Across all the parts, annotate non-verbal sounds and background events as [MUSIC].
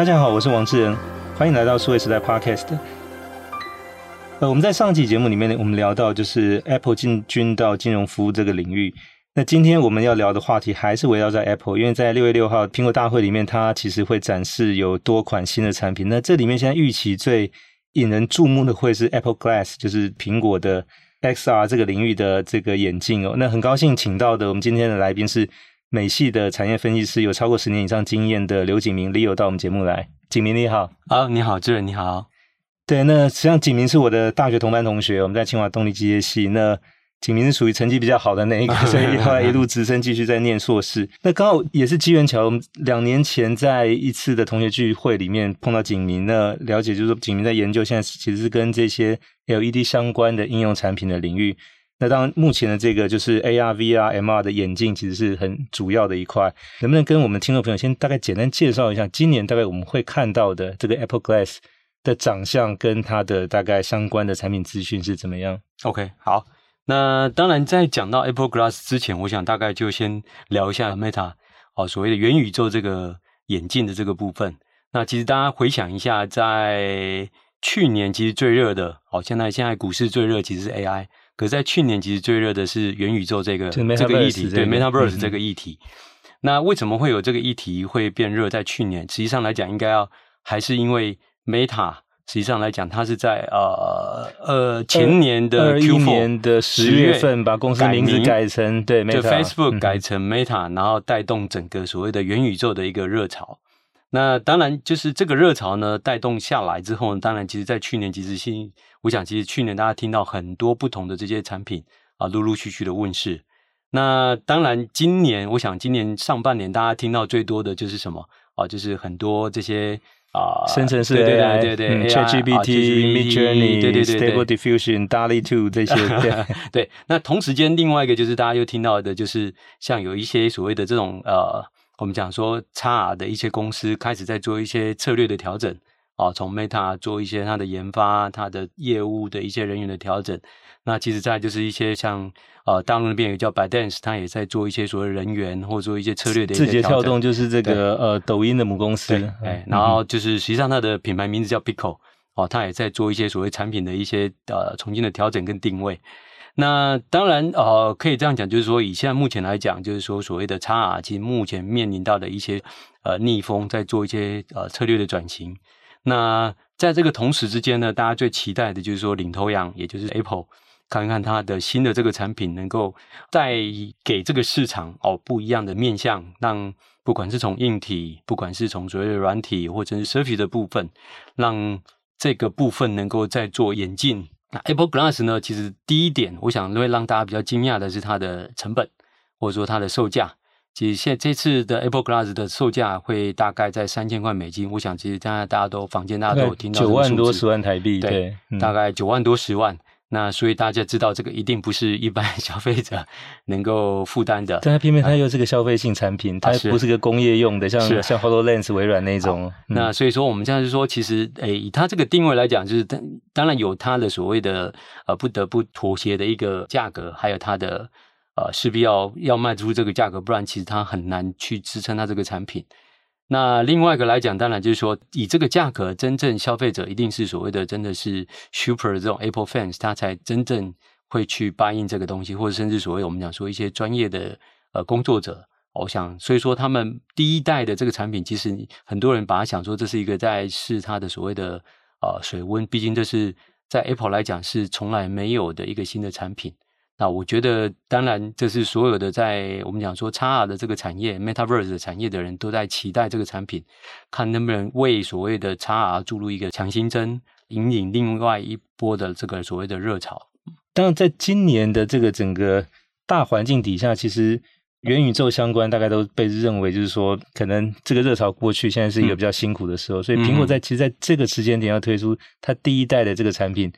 大家好，我是王志仁，欢迎来到数位时代 Podcast。呃，我们在上期节目里面呢，我们聊到就是 Apple 进军到金融服务这个领域。那今天我们要聊的话题还是围绕在 Apple，因为在六月六号苹果大会里面，它其实会展示有多款新的产品。那这里面现在预期最引人注目的会是 Apple Glass，就是苹果的 XR 这个领域的这个眼镜哦。那很高兴请到的我们今天的来宾是美系的产业分析师，有超过十年以上经验的刘景明 Leo 到我们节目来。景明你好，好，你好，志仁你好。对，那实际上景明是我的大学同班同学，我们在清华动力机械系。那景明是属于成绩比较好的那一个，[LAUGHS] 所以后来一路直升，继续在念硕士。那刚好也是机缘巧合，我们两年前在一次的同学聚会里面碰到景明，那了解就是说景明在研究现在其实是跟这些 LED 相关的应用产品的领域。那当然目前的这个就是 AR、VR、MR 的眼镜，其实是很主要的一块。能不能跟我们听众朋友先大概简单介绍一下，今年大概我们会看到的这个 Apple Glass？的长相跟它的大概相关的产品资讯是怎么样？OK，好，那当然在讲到 Apple Glass 之前，我想大概就先聊一下 Meta 哦，所谓的元宇宙这个眼镜的这个部分。那其实大家回想一下，在去年其实最热的哦，现在现在股市最热其实是 AI，可是在去年其实最热的是元宇宙这个这个议题，对 Metaverse 这个议题。那为什么会有这个议题会变热？在去年，实际上来讲，应该要还是因为。Meta 实际上来讲，它是在呃呃前年的 Q4 年的十月份把公司名字改成对 Meta，Facebook 改成 Meta，嗯，然后带动整个所谓的元宇宙的一个热潮。那当然就是这个热潮呢带动下来之后呢，当然其实在去年其实新，我想其实去年大家听到很多不同的这些产品啊陆陆续续的问世。那当然今年我想今年上半年大家听到最多的就是什么啊？就是很多这些。啊，生成式 AI，对对对，ChatGPT、Midjourney，对对对，Stable Diffusion、DALL-E 2这些，[LAUGHS] 对对。那同时间，另外一个就是大家又听到的，就是像有一些所谓的这种呃，我们讲说 XR 的一些公司开始在做一些策略的调整啊，从 Meta 做一些它的研发、它的业务的一些人员的调整。那其实，在就是一些像呃大陆那边有叫 ByteDance，它也在做一些所谓人员或者做一些策略的一些。字节跳动就是这个呃抖音的母公司，哎，然后就是实际上它的品牌名字叫 Pico 哦，它也在做一些所谓产品的一些呃重新的调整跟定位。那当然呃可以这样讲，就是说以现在目前来讲，就是说所谓的 XR 其实目前面临到的一些呃逆风，在做一些呃策略的转型。那在这个同时之间呢，大家最期待的就是说领头羊，也就是 Apple。看看它的新的这个产品，能够带给这个市场哦不一样的面向，让不管是从硬体，不管是从所谓的软体，或者是 Surface 的部分，让这个部分能够再做演进。那 Apple Glass 呢？其实第一点，我想会让大家比较惊讶的是它的成本，或者说它的售价。其实现在这次的 Apple Glass 的售价会大概在三千块美金。我想其实大家大家都坊间大家都有听到九万多十万台币，对，对嗯、大概九万多十万。那所以大家知道，这个一定不是一般 [LAUGHS] 消费者能够负担的。但它偏偏它又是个消费性产品，它不是个工业用的，像像 HoloLens 微软那种。嗯、那所以说，我们这样就说，其实诶，以它这个定位来讲，就是当当然有它的所谓的呃不得不妥协的一个价格，还有它的呃势必要要卖出这个价格，不然其实它很难去支撑它这个产品。那另外一个来讲，当然就是说，以这个价格，真正消费者一定是所谓的真的是 super 这种 Apple fans，他才真正会去 buy in 这个东西，或者甚至所谓我们讲说一些专业的呃工作者，我想，所以说他们第一代的这个产品，其实很多人把它想说这是一个在试它的所谓的呃水温，毕竟这是在 Apple 来讲是从来没有的一个新的产品。那我觉得，当然，这是所有的在我们讲说 XR 的这个产业，Metaverse 的产业的人都在期待这个产品，看能不能为所谓的 XR 注入一个强心针，引领另外一波的这个所谓的热潮。当然，在今年的这个整个大环境底下，其实元宇宙相关大概都被认为就是说，可能这个热潮过去，现在是一个比较辛苦的时候，嗯、所以苹果在其实在这个时间点要推出它第一代的这个产品。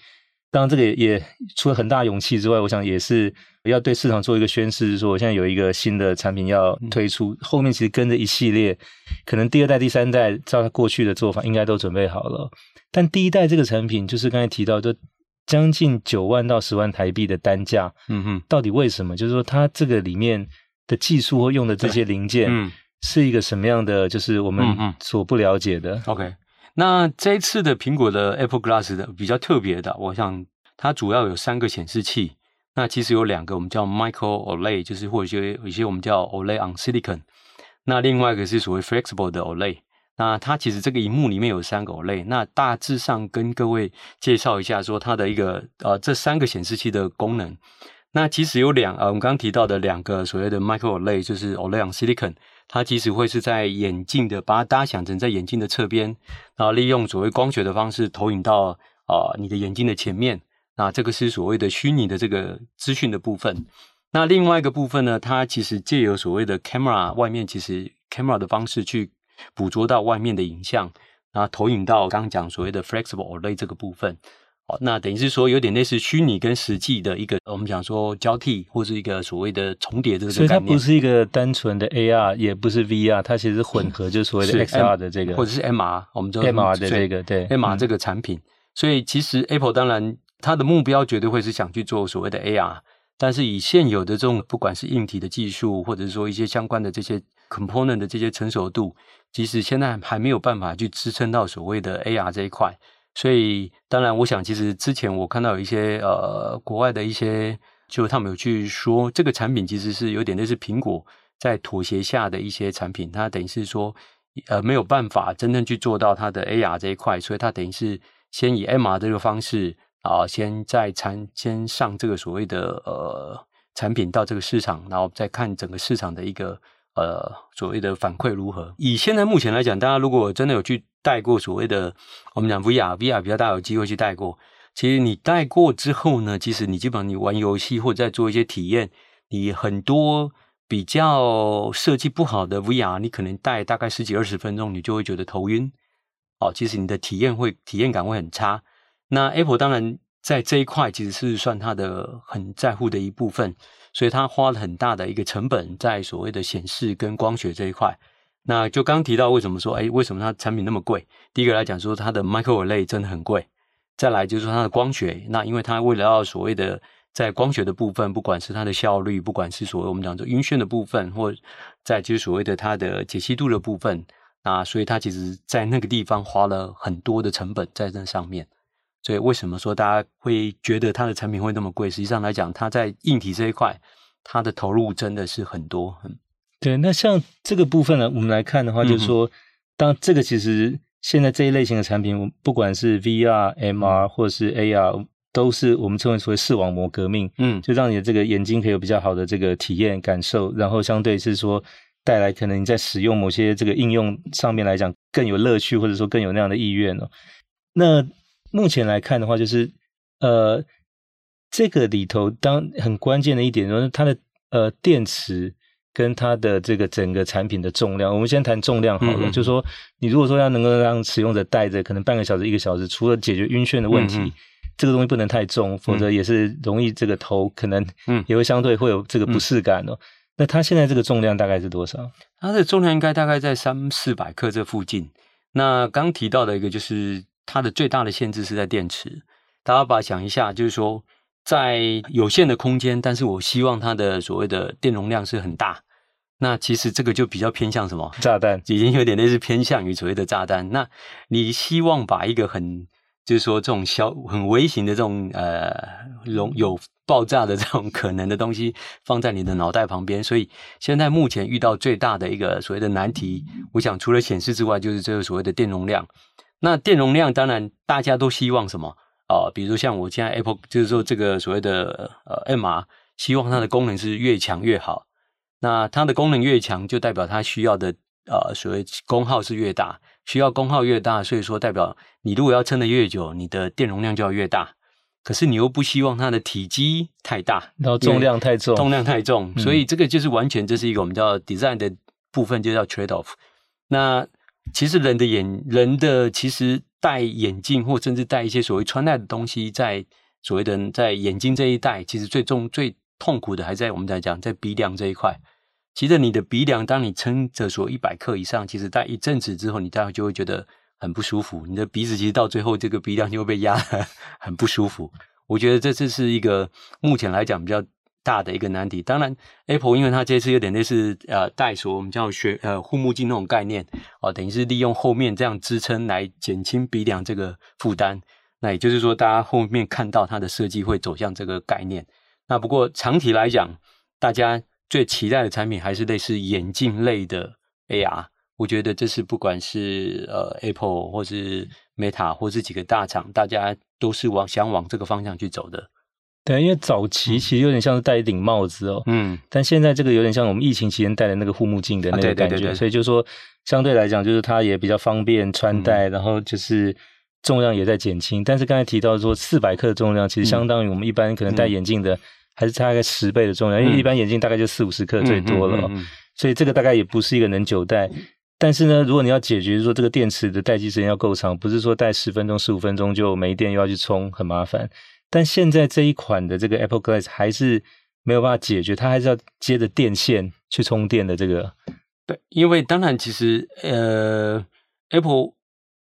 当然，这个也也除了很大勇气之外，我想也是要对市场做一个宣示，说我现在有一个新的产品要推出，后面其实跟着一系列，可能第二代、第三代照它过去的做法，应该都准备好了。但第一代这个产品，就是刚才提到，就将近九万到十万台币的单价，嗯哼，到底为什么？就是说它这个里面的技术或用的这些零件，嗯是一个什么样的？就是我们所不了解的。OK，那这一次的苹果的 Apple Glass 的比较特别的，我想它主要有三个显示器。那其实有两个，我们叫 Micro OLED，就是或者有一些我们叫 OLED on Silicon。那另外一个是所谓 Flexible 的 OLED。那它其实这个荧幕里面有三个 OLED。那大致上跟各位介绍一下，说它的一个呃这三个显示器的功能。那其实有两呃，我们刚刚提到的两个所谓的 Micro OLED，就是 OLED on Silicon，它其实会是在眼镜的，把它搭想成在眼镜的侧边，然后利用所谓光学的方式投影到啊、你的眼睛的前面。那这个是所谓的虚拟的这个资讯的部分。那另外一个部分呢，它其实借由所谓的 camera 外面，其实 camera 的方式去捕捉到外面的影像，然后投影到刚刚讲所谓的 flexible OLED 这个部分。哦，那等于是说有点类似虚拟跟实际的一个，我们讲说交替或是一个所谓的重叠这个概念。所以它不是一个单纯的 AR，也不是 VR，它其实混合，就是所谓的 XR 的这个，或者是 MR，我们叫 MR 的这个对 MR 这个产品。所以其实 Apple 当然。它的目标绝对会是想去做所谓的 AR，但是以现有的这种不管是硬体的技术，或者是说一些相关的这些 component 的这些成熟度，其实现在还没有办法去支撑到所谓的 AR 这一块。所以，当然，我想其实之前我看到有一些呃国外的一些，就他们有去说这个产品其实是有点类似苹果在妥协下的一些产品，它等于是说呃没有办法真正去做到它的 AR 这一块，所以它等于是先以 MR 这个方式。啊，先在产先上这个所谓的呃产品到这个市场，然后再看整个市场的一个呃所谓的反馈如何。以现在目前来讲，大家如果真的有去戴过所谓的我们讲 VR，VR 比较大有机会去戴过。其实你戴过之后呢，其实你基本上你玩游戏或者在做一些体验，你很多比较设计不好的 VR，你可能戴大概十几二十分钟，你就会觉得头晕。哦，其实你的体验会体验感会很差。那 Apple 当然在这一块其实是算它的很在乎的一部分，所以它花了很大的一个成本在所谓的显示跟光学这一块。那就刚提到为什么说，哎，为什么它产品那么贵？第一个来讲说它的 Micro OLED 真的很贵，再来就是说它的光学。那因为它为了要所谓的在光学的部分，不管是它的效率，不管是所谓我们讲的晕眩的部分，或在就是所谓的它的解析度的部分，那所以它其实在那个地方花了很多的成本在这上面。所以为什么说大家会觉得它的产品会那么贵？实际上来讲，它在硬体这一块，它的投入真的是很多。嗯，对。那像这个部分呢，我们来看的话，就是说，当这个其实现在这一类型的产品，不管是 VR、MR 或是 AR，都是我们称为所谓视网膜革命。嗯，就让你的这个眼睛可以有比较好的这个体验感受，然后相对是说带来可能你在使用某些这个应用上面来讲更有乐趣，或者说更有那样的意愿哦。那目前来看的话，就是呃，这个里头当很关键的一点，就是它的呃电池跟它的这个整个产品的重量。我们先谈重量好了，嗯嗯，就是说你如果说要能够让使用者带着可能半个小时、一个小时，除了解决晕眩的问题，这个东西不能太重，否则也是容易这个头可能也会相对会有这个不适感哦。嗯嗯，那它现在这个重量大概是多少？它的重量应该大概在三四百克这附近。那刚提到的一个就是。它的最大的限制是在电池，大家把它想一下，就是说在有限的空间，但是我希望它的所谓的电容量是很大。那其实这个就比较偏向什么？炸弹，已经有点类似偏向于所谓的炸弹。那你希望把一个很，就是说这种小很微型的这种呃容有爆炸的这种可能的东西放在你的脑袋旁边，所以现在目前遇到最大的一个所谓的难题，我想除了显示之外，就是这个所谓的电容量。那电容量当然大家都希望什么啊、呃？比如像我现在 Apple 就是说这个所谓的呃 MR，希望它的功能是越强越好。那它的功能越强，就代表它需要的呃所谓功耗是越大，需要功耗越大，所以说代表你如果要撑得越久，你的电容量就要越大。可是你又不希望它的体积太大，然后重量太重，重量太重，所以这个就是完全这是一个我们叫 design 的部分，就叫 trade off。那其实人的眼，人的其实戴眼镜或甚至戴一些所谓穿戴的东西，在所谓的在眼睛这一带，其实最重最痛苦的还在我们在讲在鼻梁这一块。其实你的鼻梁，当你撑着说一百克以上，其实戴一阵子之后，你大概就会觉得很不舒服。你的鼻子其实到最后，这个鼻梁就会被压得很不舒服。我觉得这这是一个目前来讲比较大的一个难题。当然，Apple 因为它这次有点类似呃带锁，我们叫学呃护目镜那种概念哦、等于是利用后面这样支撑来减轻鼻梁这个负担。那也就是说，大家后面看到它的设计会走向这个概念。那不过长期来讲，大家最期待的产品还是类似眼镜类的 AR。我觉得这是不管是呃 Apple 或是 Meta 或是几个大厂，大家都是往想往这个方向去走的。对，因为早期其实有点像是戴一顶帽子哦，嗯，但现在这个有点像我们疫情期间戴的那个护目镜的那个感觉，啊、对对对。对，所以就是说相对来讲，就是它也比较方便穿戴，嗯、然后就是。重量也在减轻，但是刚才提到说四百克的重量，其实相当于我们一般可能戴眼镜的，还是大概十倍的重量，嗯、因为一般眼镜大概就四五十克最多了，所以这个大概也不是一个能久戴。但是呢，如果你要解决说这个电池的待机时间要够长，不是说戴十分钟、十五分钟就没电又要去充，很麻烦。但现在这一款的这个 Apple Glass 还是没有办法解决，它还是要接着电线去充电的这个。对，因为当然其实呃 Apple。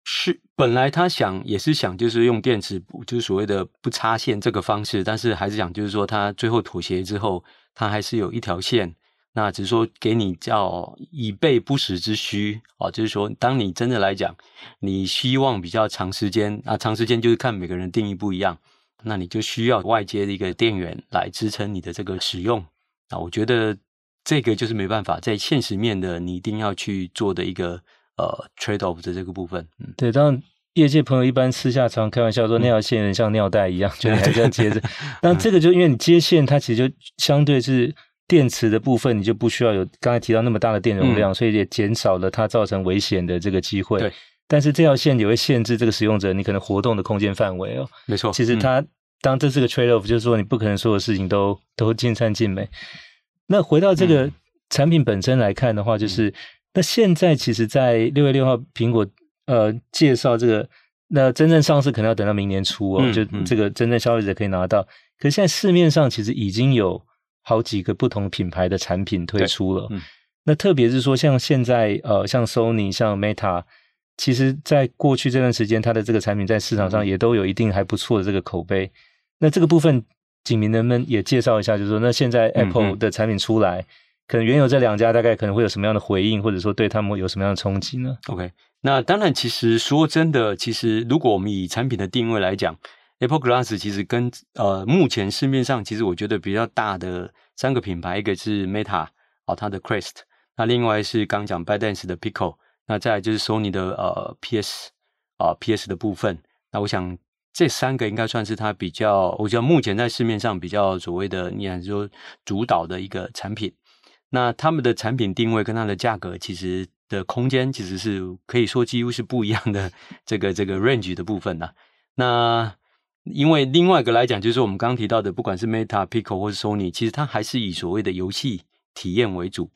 是，本来他想也是想，就是用电池，就是所谓的不插线这个方式，但是还是想，就是说他最后妥协之后，他还是有一条线，那只是说给你叫以备不时之需哦，就是说当你真的来讲，你希望比较长时间，啊长时间就是看每个人定义不一样，那你就需要外接的一个电源来支撑你的这个使用，那我觉得这个就是没办法，在现实面的你一定要去做的一个。呃，trade off 的这个部分，嗯，对，当然业界朋友一般私下常开玩笑说，那条线像尿袋一样，就你 [LAUGHS] 还这样接着。那这个就因为你接线，它其实就相对是电池的部分，你就不需要有刚才提到那么大的电容量，嗯、所以也减少了它造成危险的这个机会。对，但是这条线也会限制这个使用者你可能活动的空间范围哦。没错，其实它、嗯、当这是个 trade off，就是说你不可能所有事情都都尽善尽美。那回到这个产品本身来看的话，就是。嗯那现在其实，在六月六号，苹果呃介绍这个，那真正上市可能要等到明年初哦，嗯、就这个真正消费者可以拿到。嗯、可是现在市面上其实已经有好几个不同品牌的产品推出了。嗯、那特别是说，像现在呃，像 Sony、像 Meta，其实在过去这段时间，它的这个产品在市场上也都有一定还不错的这个口碑。那这个部分，景明能不能也介绍一下？就是说，那现在 Apple 的产品出来。可能原有这两家大概可能会有什么样的回应，或者说对他们有什么样的冲击呢？OK，那当然，其实说真的，其实如果我们以产品的定位来讲，Apple Glass 其实跟呃目前市面上其实我觉得比较大的三个品牌，一个是 Meta 哦，它的 Quest，那另外是刚讲 ByteDance 的 Pico，那再就是 Sony 的呃 PS 啊、PS 的部分，那我想这三个应该算是它比较，我觉得目前在市面上比较所谓的，你看说主导的一个产品。那他们的产品定位跟它的价格，其实的空间其实是可以说几乎是不一样的这个这个 range 的部分呢。那因为另外一个来讲，就是我们刚刚提到的，不管是 Meta、Pico 或是 Sony，其实它还是以所谓的游戏体验为主。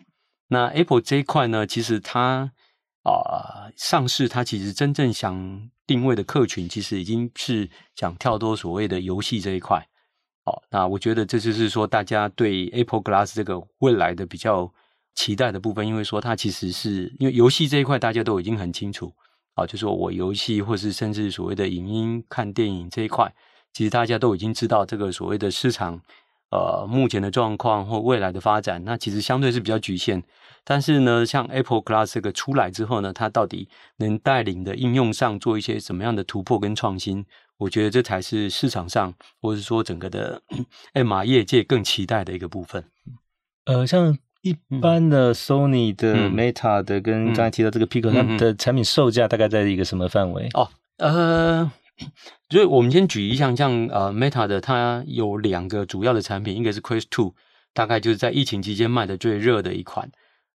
那 Apple 这一块呢，其实它啊、上市，它其实真正想定位的客群，其实已经是想跳脱所谓的游戏这一块。好，那我觉得这就是说，大家对 Apple Glass 这个未来的比较期待的部分，因为说它其实是因为游戏这一块大家都已经很清楚，啊，就是我游戏或是甚至所谓的影音看电影这一块，其实大家都已经知道这个所谓的市场，呃，目前的状况或未来的发展，那其实相对是比较局限。但是呢，像 Apple Glass 这个出来之后呢，它到底能带领的应用上做一些什么样的突破跟创新？我觉得这才是市场上，或者是说整个的 [COUGHS] MR 业界更期待的一个部分。呃，像一般的 Sony 的、嗯、Meta 的，跟刚才提到这个 Pico，它的产品售价大概在一个什么范围？哦，呃，[COUGHS] 所以我们先举一项，像呃 Meta 的，它有两个主要的产品，一个是 Quest Two，大概就是在疫情期间卖的最热的一款。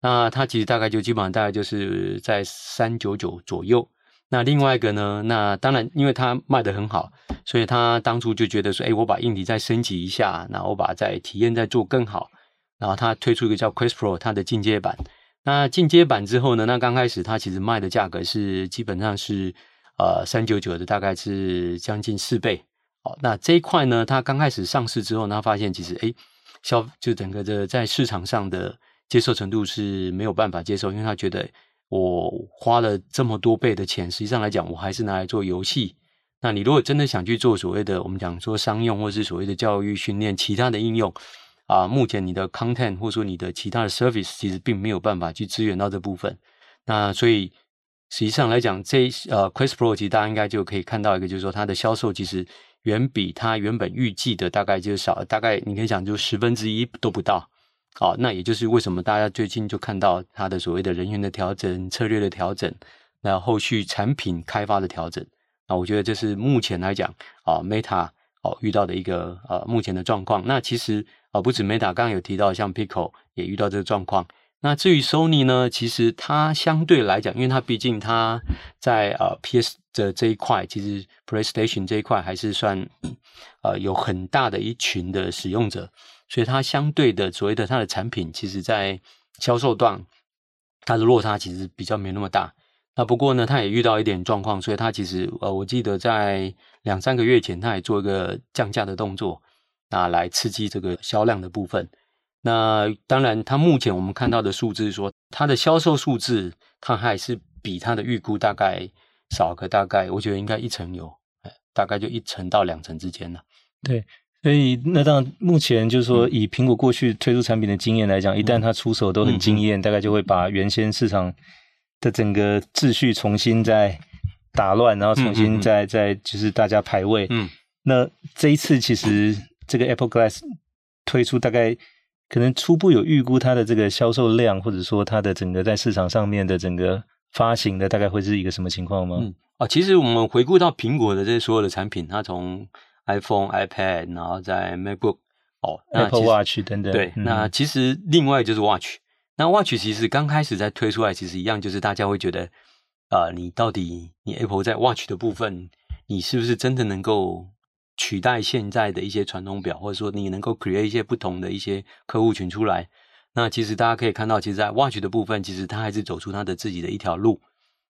那它其实大概就基本上大概就是在三九九左右。那另外一个呢？那当然，因为它卖得很好，所以他当初就觉得说：“哎，我把硬体再升级一下，然后我把再体验再做更好。”然后他推出一个叫 Quest Pro，它的进阶版。那进阶版之后呢？那刚开始它其实卖的价格是基本上是呃三九九的，大概是将近四倍。哦，那这一块呢，它刚开始上市之后呢，发现其实哎，消就整个的在市场上的接受程度是没有办法接受，因为他觉得。我花了这么多倍的钱，实际上来讲，我还是拿来做游戏。那你如果真的想去做所谓的我们讲说商用，或是所谓的教育训练，其他的应用啊，目前你的 content 或者说你的其他的 service 其实并没有办法去支援到这部分。那所以实际上来讲，这呃 Quest Pro 其实大家应该就可以看到一个，就是说它的销售其实远比它原本预计的大概就少，大概你可以讲就十分之一都不到。好，那也就是为什么大家最近就看到它的所谓的人员的调整、策略的调整，那后续产品开发的调整。那我觉得这是目前来讲啊，Meta 哦遇到的一个呃目前的状况。那其实啊，不止 Meta，刚刚有提到像 Pico 也遇到这个状况。那至于 Sony 呢，其实它相对来讲，因为它毕竟它在呃 PS 的这一块，其实 PlayStation 这一块还是算呃有很大的一群的使用者，所以它相对的所谓的它的产品，其实在销售段它的落差其实比较没那么大。那不过呢，它也遇到一点状况，所以它其实呃，我记得在两三个月前，它也做一个降价的动作，那来刺激这个销量的部分。那当然，它目前我们看到的数字说，它的销售数字，它还是比它的预估大概少个大概，我觉得应该一成有，大概就一成到两成之间了。对，所以那当然，目前就是说，以苹果过去推出产品的经验来讲，嗯、一旦它出手都很惊艳，嗯、大概就会把原先市场的整个秩序重新再打乱，然后重新再再、嗯、就是大家排位。嗯，那这一次其实这个 Apple Glass 推出大概。可能初步有预估它的这个销售量，或者说它的整个在市场上面的整个发行的大概会是一个什么情况吗？嗯，啊，其实我们回顾到苹果的这些所有的产品，它从 iPhone、iPad，然后在 MacBook，哦，Apple Watch 等等。对，嗯、那其实另外就是 Watch，那 Watch 其实刚开始在推出来，其实一样，就是大家会觉得，啊、呃，你到底你 Apple 在 Watch 的部分，你是不是真的能够？取代现在的一些传统表，或者说你能够 create 一些不同的一些客户群出来。那其实大家可以看到，其实，在 Watch 的部分，其实它还是走出它的自己的一条路。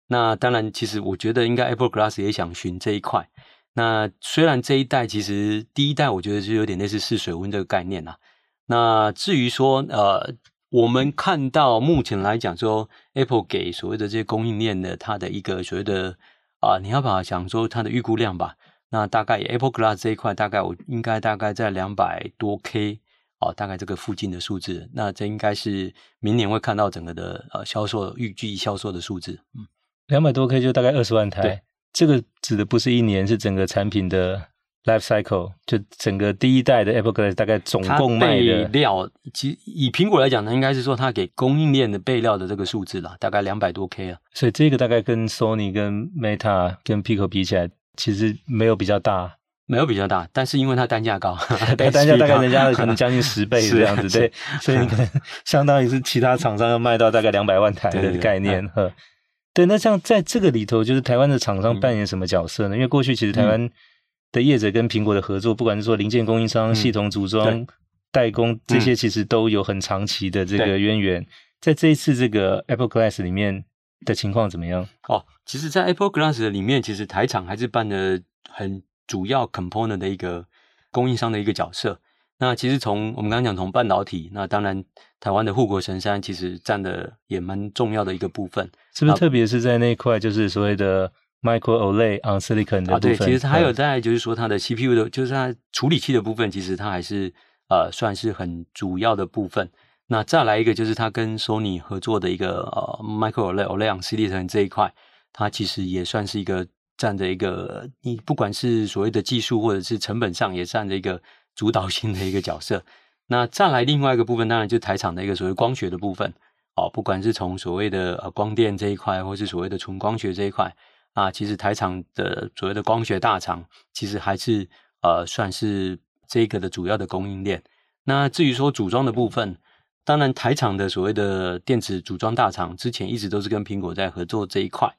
那当然，其实我觉得应该 Apple Glass 也想寻这一块。那虽然这一代其实第一代，我觉得是有点类似试水温这个概念啊。那至于说，呃，我们看到目前来讲说，Apple 给所谓的这些供应链的它的一个所谓的啊、呃，你要把它想说它的预估量吧。那大概 Apple Glass 这一块，大概我应该大概在两百多 K 哦，大概这个附近的数字。那这应该是明年会看到整个的呃销售预计销售的数字。嗯，两百多 K 就大概二十万台。对，这个指的不是一年，是整个产品的 life cycle，就整个第一代的 Apple Glass 大概总共卖的料。其实以苹果来讲呢，应该是说它给供应链的备料的这个数字啦，大概两百多 K 啊。所以这个大概跟 Sony、跟 Meta、跟 Pico 比起来。其实没有比较大，没有比较大，但是因为它单价高，[LAUGHS] 它单价大概人家的可能将近十倍 [LAUGHS] 这样子，是对，所以你可能相当于是其他厂商要卖到大概两百万台的概念，呵。对，那像在这个里头，就是台湾的厂商扮演什么角色呢？嗯、因为过去其实台湾的业者跟苹果的合作，嗯、不管是说零件供应商、嗯、系统组装、代工这些，其实都有很长期的这个渊源。嗯、在这一次这个 Apple Glass 里面。的情况怎么样？哦，其实，在 Apple Glass 的里面，其实台厂还是扮了很主要 component 的一个供应商的一个角色。那其实从我们刚刚讲从半导体，那当然台湾的护国神山其实占的也蛮重要的一个部分。是不是？特别是在那一块，就是所谓的 Micro OLED on Silicon 的部分。啊，对，其实它还有在就是说它的 CPU 的，就是它处理器的部分，其实它还是呃算是很主要的部分。那再来一个，就是它跟 Sony 合作的一个呃 Micro OLED OLED on Silicon 这一块，它其实也算是一个占着一个，你不管是所谓的技术或者是成本上，也占着一个主导性的一个角色。那再来另外一个部分，当然就是台厂的一个所谓光学的部分哦，不管是从所谓的呃光电这一块，或是所谓的纯光学这一块啊，其实台厂的所谓的光学大厂，其实还是呃算是这个的主要的供应链。那至于说组装的部分，当然，台厂的所谓的电子组装大厂，之前一直都是跟苹果在合作这一块。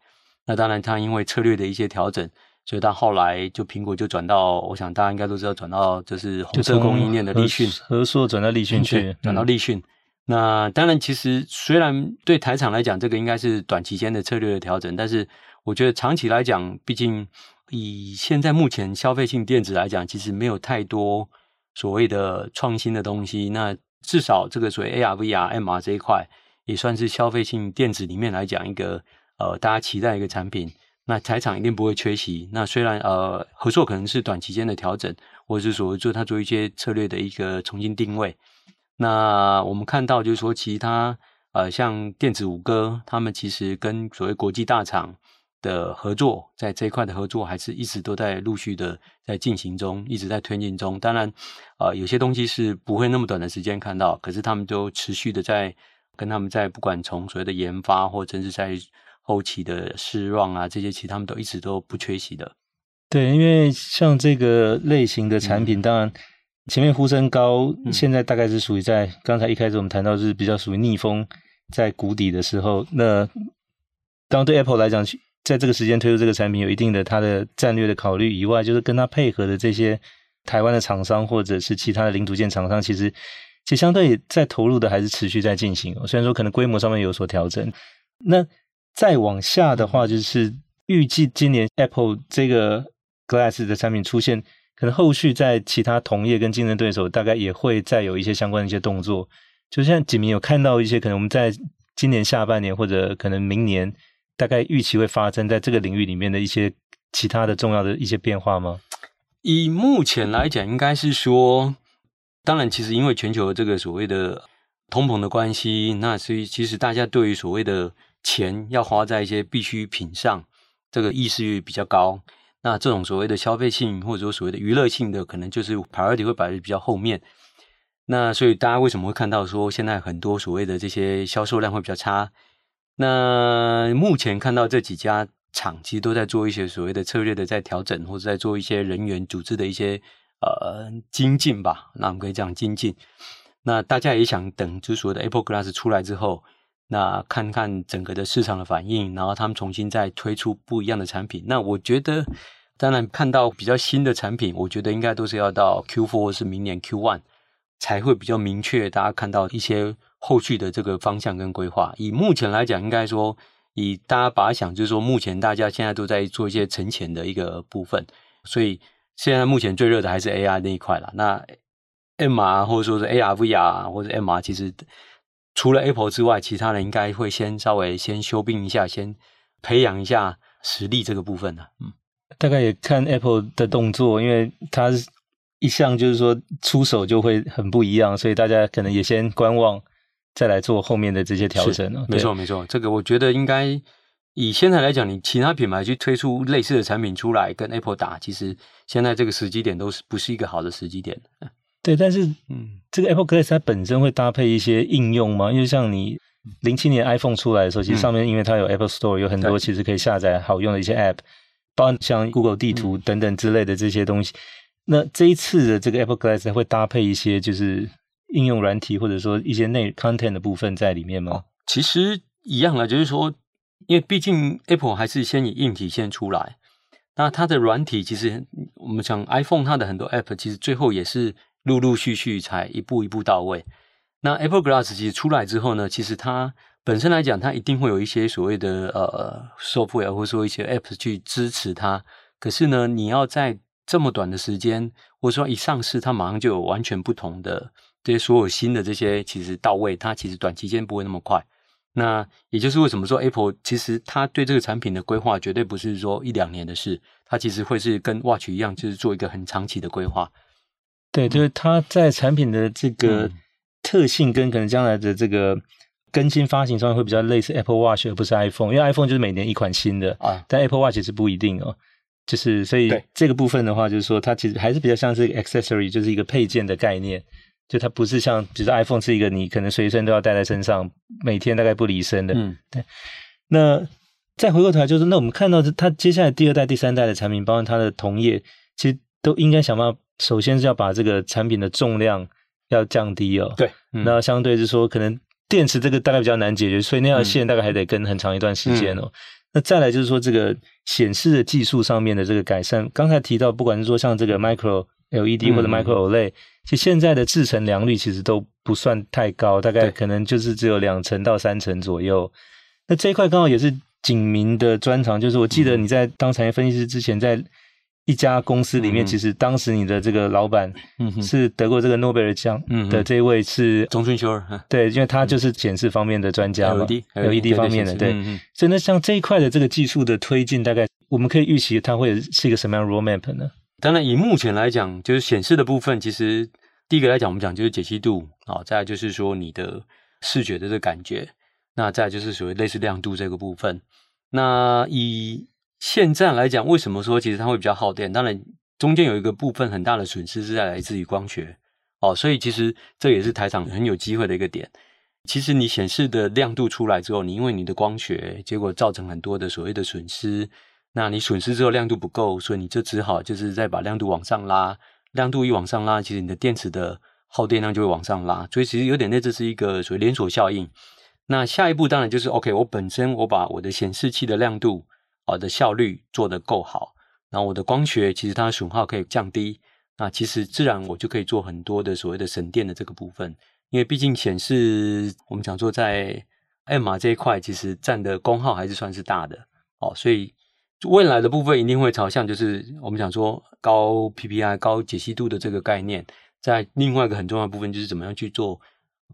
那当然，它因为策略的一些调整，所以到后来就苹果就转到，我想大家应该都知道，转到就是红色供应链的立讯和硕转到立讯去，转到立讯。嗯、那当然，其实虽然对台厂来讲，这个应该是短期间的策略的调整，但是我觉得长期来讲，毕竟以现在目前消费性电子来讲，其实没有太多所谓的创新的东西。那至少这个所谓 AR、VR、MR 这一块，也算是消费性电子里面来讲一个呃大家期待一个产品。那台厂一定不会缺席。那虽然呃合作可能是短期间的调整，或者是说做它做一些策略的一个重新定位。那我们看到就是说，其他呃像电子五哥，他们其实跟所谓国际大厂的合作，在这一块的合作还是一直都在陆续的在进行中，一直在推进中。当然，呃，有些东西是不会那么短的时间看到，可是他们都持续的在跟他们在不管从所谓的研发，或者是在后期的试 run 啊这些，其实他们都一直都不缺席的。对，因为像这个类型的产品，嗯、当然前面呼声高，嗯、现在大概是属于在刚才一开始我们谈到是比较属于逆风在谷底的时候。那当然对 Apple 来讲，在这个时间推出这个产品，有一定的它的战略的考虑以外，就是跟它配合的这些台湾的厂商或者是其他的零组件厂商，其实其实相对在投入的还是持续在进行。虽然说可能规模上面有所调整，那再往下的话，就是预计今年 Apple 这个 Glass 的产品出现，可能后续在其他同业跟竞争对手大概也会再有一些相关的一些动作。就像景明有看到一些，可能我们在今年下半年或者可能明年。大概预期会发生在这个领域里面的一些其他的重要的一些变化吗？以目前来讲，应该是说，当然，其实因为全球这个所谓的通膨的关系，那所以其实大家对于所谓的钱要花在一些必需品上，这个意识比较高。那这种所谓的消费性或者说所谓的娱乐性的，可能就是 priority 会摆在比较后面。那所以大家为什么会看到说现在很多所谓的这些销售量会比较差？那目前看到这几家厂，其实都在做一些所谓的策略的在调整，或者在做一些人员组织的一些呃精进吧。那我们可以讲精进。那大家也想等，就是所谓的 Apple Glass 出来之后，那看看整个的市场的反应，然后他们重新再推出不一样的产品。那我觉得，当然看到比较新的产品，我觉得应该都是要到 Q4 或是明年 Q1 才会比较明确，大家看到一些。后续的这个方向跟规划，以目前来讲，应该说，以大家把它想，就是说，目前大家现在都在做一些沉潜的一个部分，所以现在目前最热的还是 AI 那一块了。那 MR 或者说是 AR、VR 或者 MR，其实除了 Apple 之外，其他人应该会先稍微先修兵一下，先培养一下实力这个部分的。嗯，大概也看 Apple 的动作，因为它一向就是说出手就会很不一样，所以大家可能也先观望。再来做后面的这些调整呢？没错，没错，这个我觉得应该以现在来讲，你其他品牌去推出类似的产品出来跟 Apple 打，其实现在这个时机点都是不是一个好的时机点。对，但是嗯，这个 Apple Glass 它本身会搭配一些应用吗？因为像你零七年 iPhone 出来的时候，其实上面因为它有 Apple Store，有很多其实可以下载好用的一些 App，包括像 Google 地图等等之类的这些东西。那这一次的这个 Apple Glass 会搭配一些就是。应用软体或者说一些内 content 的部分在里面吗？哦，其实一样啊，就是说，因为毕竟 Apple 还是先以硬体先出来，那它的软体其实我们讲 iPhone 它的很多 App 其实最后也是陆陆续续才一步一步到位。那 Apple Glass 其实出来之后呢，其实它本身来讲，它一定会有一些所谓的呃 software 或者说一些 App 去支持它。可是呢，你要在这么短的时间，或者说一上市，它马上就有完全不同的。这些所有新的这些其实到位，它其实短期间不会那么快。那也就是为什么说 Apple 其实它对这个产品的规划绝对不是说一两年的事，它其实会是跟 Watch 一样，就是做一个很长期的规划。对，就是它在产品的这个特性跟可能将来的这个更新发行上面会比较类似 Apple Watch，而不是 iPhone，因为 iPhone 就是每年一款新的啊，但 Apple Watch 是不一定哦。就是所以这个部分的话，就是说它其实还是比较像是 accessory，就是一个配件的概念。就它不是像，比如说 iPhone 是一个你可能随身都要带在身上，每天大概不离身的。嗯，对。那再回过头来，就是那我们看到它接下来第二代、第三代的产品，包括它的同业，其实都应该想办法，首先是要把这个产品的重量要降低哦。对。嗯、那相对是说，可能电池这个大概比较难解决，所以那条线大概还得跟很长一段时间哦。嗯、那再来就是说，这个显示的技术上面的这个改善，刚才提到，不管是说像这个 Micro LED 或者 Micro OLED、嗯。其实现在的制成良率其实都不算太高，大概可能就是只有两成到三成左右。那这一块刚好也是景明的专长，就是我记得你在当产业分析师之前，在一家公司里面，其实当时你的这个老板是得过这个诺贝尔奖的这一位是中村修二，对，因为他就是显示方面的专家嘛，LED 方面的，对。所以那像这一块的这个技术的推进，大概我们可以预期它会是一个什么样的 roadmap 呢？当然以目前来讲，就是显示的部分，其实第一个来讲，我们讲就是解析度啊，再来就是说你的视觉的这个感觉，那再来就是所谓类似亮度这个部分。那以现在来讲，为什么说其实它会比较耗电？当然中间有一个部分很大的损失是在来自于光学哦，所以其实这也是台厂很有机会的一个点。其实你显示的亮度出来之后，你因为你的光学，结果造成很多的所谓的损失。那你损失之后亮度不够，所以你就只好就是再把亮度往上拉。亮度一往上拉，其实你的电池的耗电量就会往上拉。所以其实有点类似是一个所谓连锁效应。那下一步当然就是 OK，我本身我把我的显示器的亮度啊的效率做得够好，然后我的光学其实它的损耗可以降低。那其实自然我就可以做很多的所谓的省电的这个部分。因为毕竟显示，我们讲说在 MR 这一块，其实占的功耗还是算是大的哦，所以未来的部分一定会朝向就是我们讲说高 PPI、高解析度的这个概念。在另外一个很重要的部分，就是怎么样去做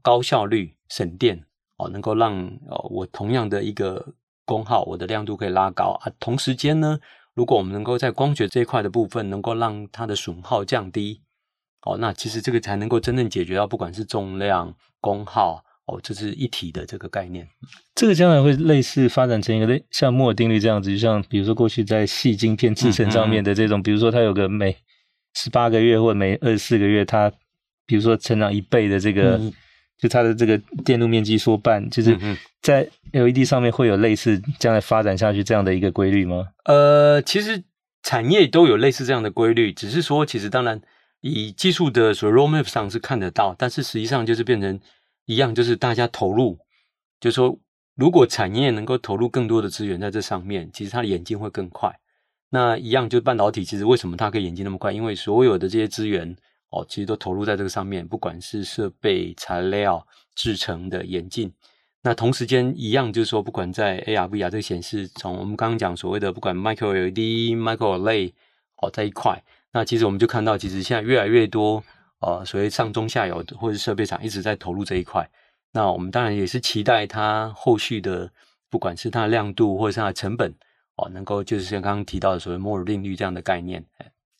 高效率省电哦，能够让哦我同样的一个功耗，我的亮度可以拉高啊。同时间呢，如果我们能够在光学这一块的部分，能够让它的损耗降低。哦，那其实这个才能够真正解决到，不管是重量、功耗，哦，这是一体的这个概念。这个将来会类似发展成一个类像摩尔定律这样子，就像比如说过去在细晶片制程上面的这种，嗯嗯、比如说它有个每十八个月或每二十四个月，它比如说成长一倍的这个，嗯、就它的这个电路面积缩半，就是在 LED 上面会有类似将来发展下去这样的一个规律吗？呃，其实产业都有类似这样的规律，只是说其实当然。以技术的所谓 roadmap 上是看得到，但是实际上就是变成一样，就是大家投入，就是说，如果产业能够投入更多的资源在这上面，其实它的演进会更快。那一样，就半导体，其实为什么它可以演进那么快？因为所有的这些资源哦，其实都投入在这个上面，不管是设备、材料、制成的演进。那同时间一样，就是说，不管在 AR、VR 这个显示，从我们刚刚讲所谓的不管 Micro LED、Micro OLED 哦这一块。那其实我们就看到，其实现在越来越多，呃，所谓上中下游的或者是设备厂一直在投入这一块。那我们当然也是期待它后续的，不管是它的亮度或者是它的成本，哦，能够就是像刚刚提到的所谓摩尔定律这样的概念。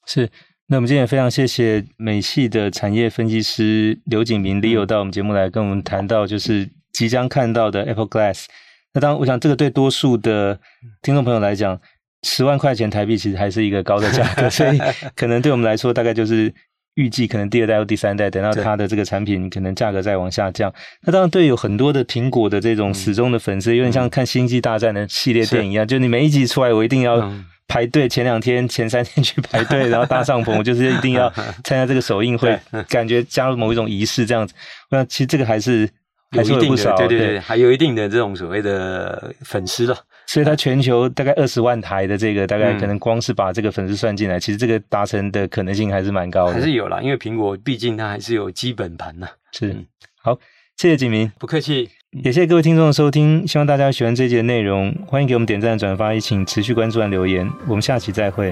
是。那我们今天也非常谢谢美系的产业分析师刘景明 Leo 到我们节目来跟我们谈到，就是即将看到的 Apple Glass。那当然，我想这个对多数的听众朋友来讲。十万块钱台币其实还是一个高的价格，所以 [LAUGHS] 可能对我们来说，大概就是预计可能第二代或第三代，等到它的这个产品可能价格再往下降。那当然，对有很多的苹果的这种死忠的粉丝，有点像看《星际大战》的系列电影一样，就你每一集出来，我一定要排队，前两天、前三天去排队，[LAUGHS] 然后搭帐篷，我就是一定要 [LAUGHS] 参加这个首映会，感觉加入某一种仪式这样子。那其实这个还是还是有不少，对对对，还有一定的这种所谓的粉丝了。所以它全球大概二十万台的这个，大概可能光是把这个粉丝算进来，嗯、其实这个达成的可能性还是蛮高的。还是有啦，因为苹果毕竟它还是有基本盘呐。是，好，谢谢景明，不客气，也谢谢各位听众的收听，希望大家喜欢这集的内容，欢迎给我们点赞、转发，也请持续关注和留言，我们下期再会。